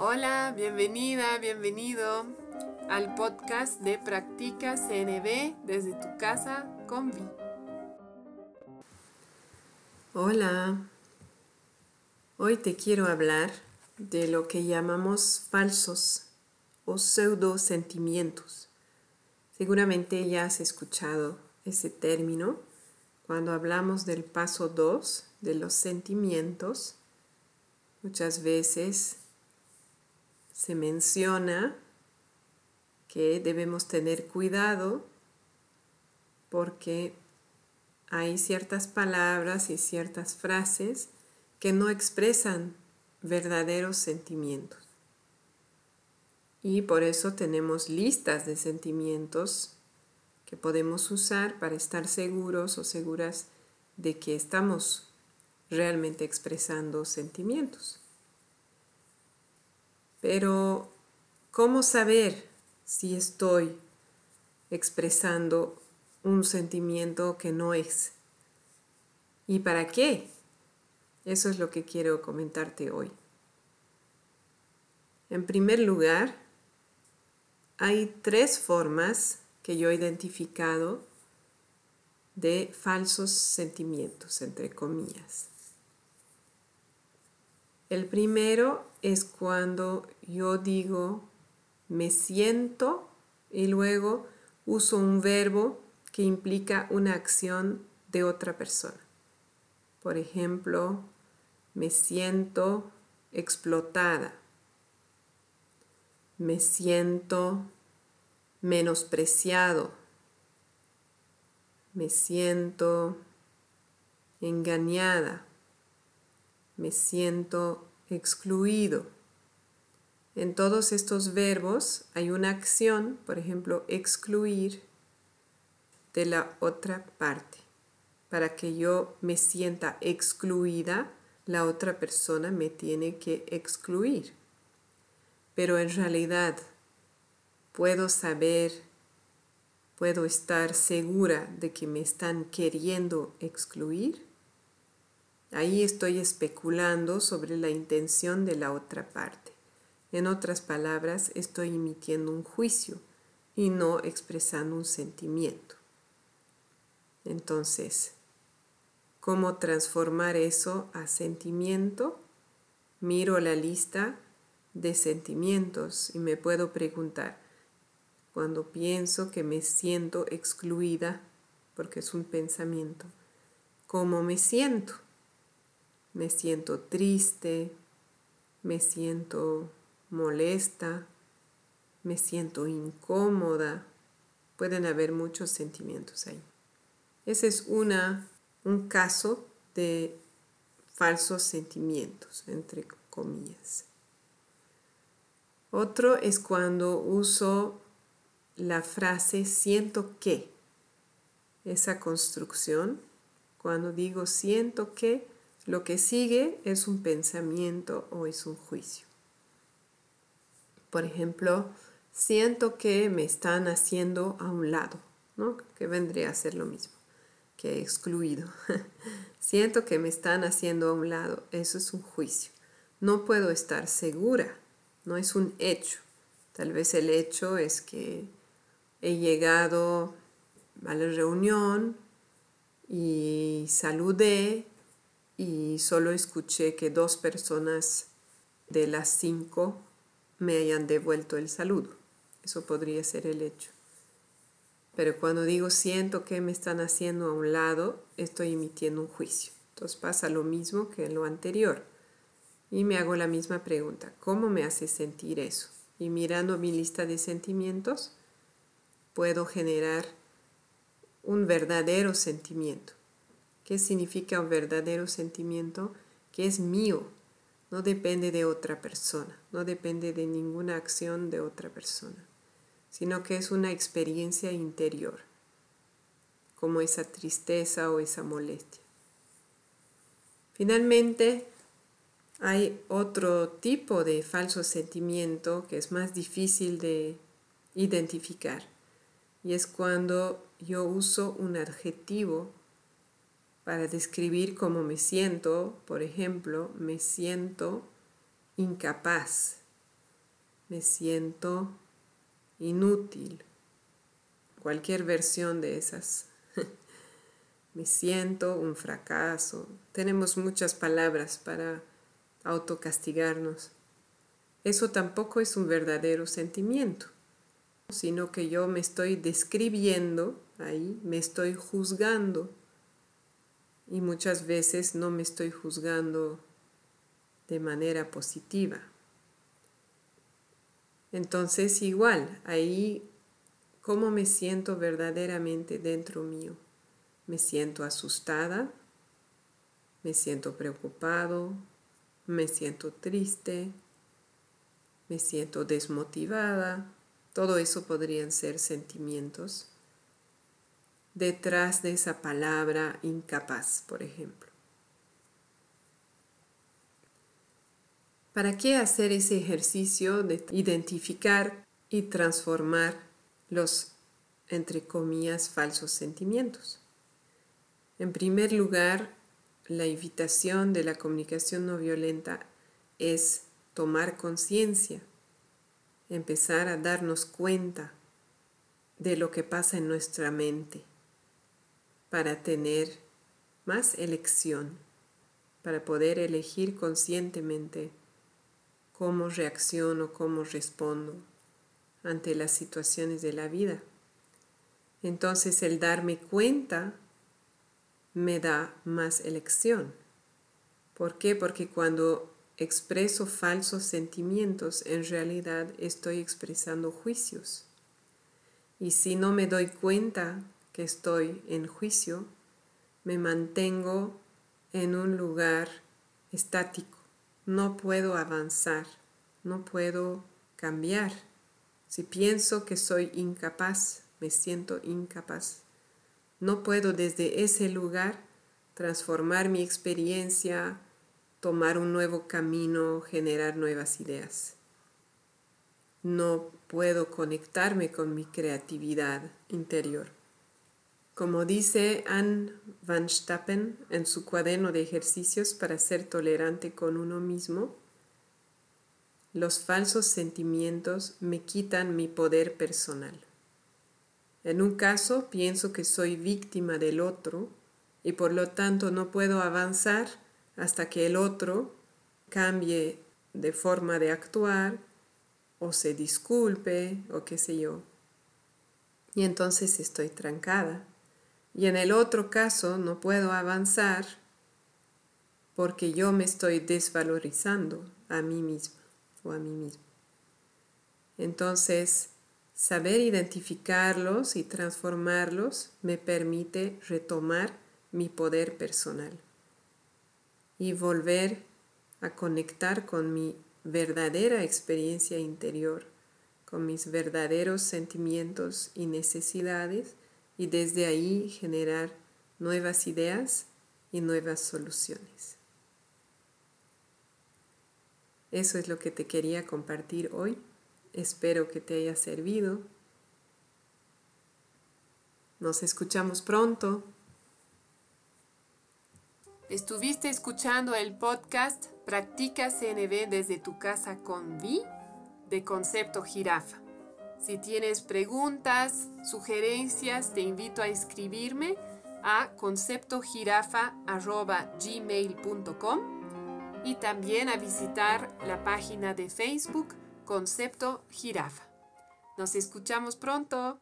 Hola, bienvenida, bienvenido al podcast de Practica CNB desde tu casa con Vi. Hola, hoy te quiero hablar de lo que llamamos falsos o pseudo sentimientos. Seguramente ya has escuchado ese término cuando hablamos del paso 2 de los sentimientos. Muchas veces se menciona que debemos tener cuidado porque hay ciertas palabras y ciertas frases que no expresan verdaderos sentimientos. Y por eso tenemos listas de sentimientos que podemos usar para estar seguros o seguras de que estamos realmente expresando sentimientos. Pero, ¿cómo saber si estoy expresando un sentimiento que no es? ¿Y para qué? Eso es lo que quiero comentarte hoy. En primer lugar, hay tres formas que yo he identificado de falsos sentimientos, entre comillas. El primero es cuando yo digo me siento y luego uso un verbo que implica una acción de otra persona. Por ejemplo, me siento explotada, me siento menospreciado, me siento engañada me siento excluido. En todos estos verbos hay una acción, por ejemplo, excluir de la otra parte. Para que yo me sienta excluida, la otra persona me tiene que excluir. Pero en realidad puedo saber, puedo estar segura de que me están queriendo excluir. Ahí estoy especulando sobre la intención de la otra parte. En otras palabras, estoy emitiendo un juicio y no expresando un sentimiento. Entonces, ¿cómo transformar eso a sentimiento? Miro la lista de sentimientos y me puedo preguntar, cuando pienso que me siento excluida, porque es un pensamiento, ¿cómo me siento? Me siento triste, me siento molesta, me siento incómoda. Pueden haber muchos sentimientos ahí. Ese es una, un caso de falsos sentimientos, entre comillas. Otro es cuando uso la frase siento que. Esa construcción, cuando digo siento que, lo que sigue es un pensamiento o es un juicio. Por ejemplo, siento que me están haciendo a un lado, ¿no? que vendría a ser lo mismo que excluido. siento que me están haciendo a un lado, eso es un juicio. No puedo estar segura, no es un hecho. Tal vez el hecho es que he llegado a la reunión y saludé y solo escuché que dos personas de las cinco me hayan devuelto el saludo. Eso podría ser el hecho. Pero cuando digo siento que me están haciendo a un lado, estoy emitiendo un juicio. Entonces pasa lo mismo que en lo anterior. Y me hago la misma pregunta, ¿cómo me hace sentir eso? Y mirando mi lista de sentimientos, puedo generar un verdadero sentimiento. ¿Qué significa un verdadero sentimiento? Que es mío, no depende de otra persona, no depende de ninguna acción de otra persona, sino que es una experiencia interior, como esa tristeza o esa molestia. Finalmente, hay otro tipo de falso sentimiento que es más difícil de identificar y es cuando yo uso un adjetivo para describir cómo me siento, por ejemplo, me siento incapaz, me siento inútil, cualquier versión de esas. me siento un fracaso. Tenemos muchas palabras para autocastigarnos. Eso tampoco es un verdadero sentimiento, sino que yo me estoy describiendo ahí, me estoy juzgando y muchas veces no me estoy juzgando de manera positiva. Entonces igual, ahí, ¿cómo me siento verdaderamente dentro mío? Me siento asustada, me siento preocupado, me siento triste, me siento desmotivada. Todo eso podrían ser sentimientos detrás de esa palabra incapaz, por ejemplo. ¿Para qué hacer ese ejercicio de identificar y transformar los, entre comillas, falsos sentimientos? En primer lugar, la invitación de la comunicación no violenta es tomar conciencia, empezar a darnos cuenta de lo que pasa en nuestra mente para tener más elección, para poder elegir conscientemente cómo reacciono, cómo respondo ante las situaciones de la vida. Entonces el darme cuenta me da más elección. ¿Por qué? Porque cuando expreso falsos sentimientos, en realidad estoy expresando juicios. Y si no me doy cuenta que estoy en juicio, me mantengo en un lugar estático no puedo avanzar, no puedo cambiar. Si pienso que soy incapaz, me siento incapaz. No puedo desde ese lugar transformar mi experiencia, tomar un nuevo camino, generar nuevas ideas. No puedo conectarme con mi creatividad interior. Como dice Anne Van Stappen en su cuaderno de ejercicios para ser tolerante con uno mismo, los falsos sentimientos me quitan mi poder personal. En un caso pienso que soy víctima del otro y por lo tanto no puedo avanzar hasta que el otro cambie de forma de actuar o se disculpe o qué sé yo. Y entonces estoy trancada y en el otro caso no puedo avanzar porque yo me estoy desvalorizando a mí misma o a mí mismo. Entonces, saber identificarlos y transformarlos me permite retomar mi poder personal y volver a conectar con mi verdadera experiencia interior, con mis verdaderos sentimientos y necesidades y desde ahí generar nuevas ideas y nuevas soluciones. Eso es lo que te quería compartir hoy. Espero que te haya servido. Nos escuchamos pronto. Estuviste escuchando el podcast Practica CNB desde tu casa con Vi de Concepto Jirafa. Si tienes preguntas, sugerencias, te invito a escribirme a conceptojirafa.gmail.com y también a visitar la página de Facebook Concepto Jirafa. Nos escuchamos pronto.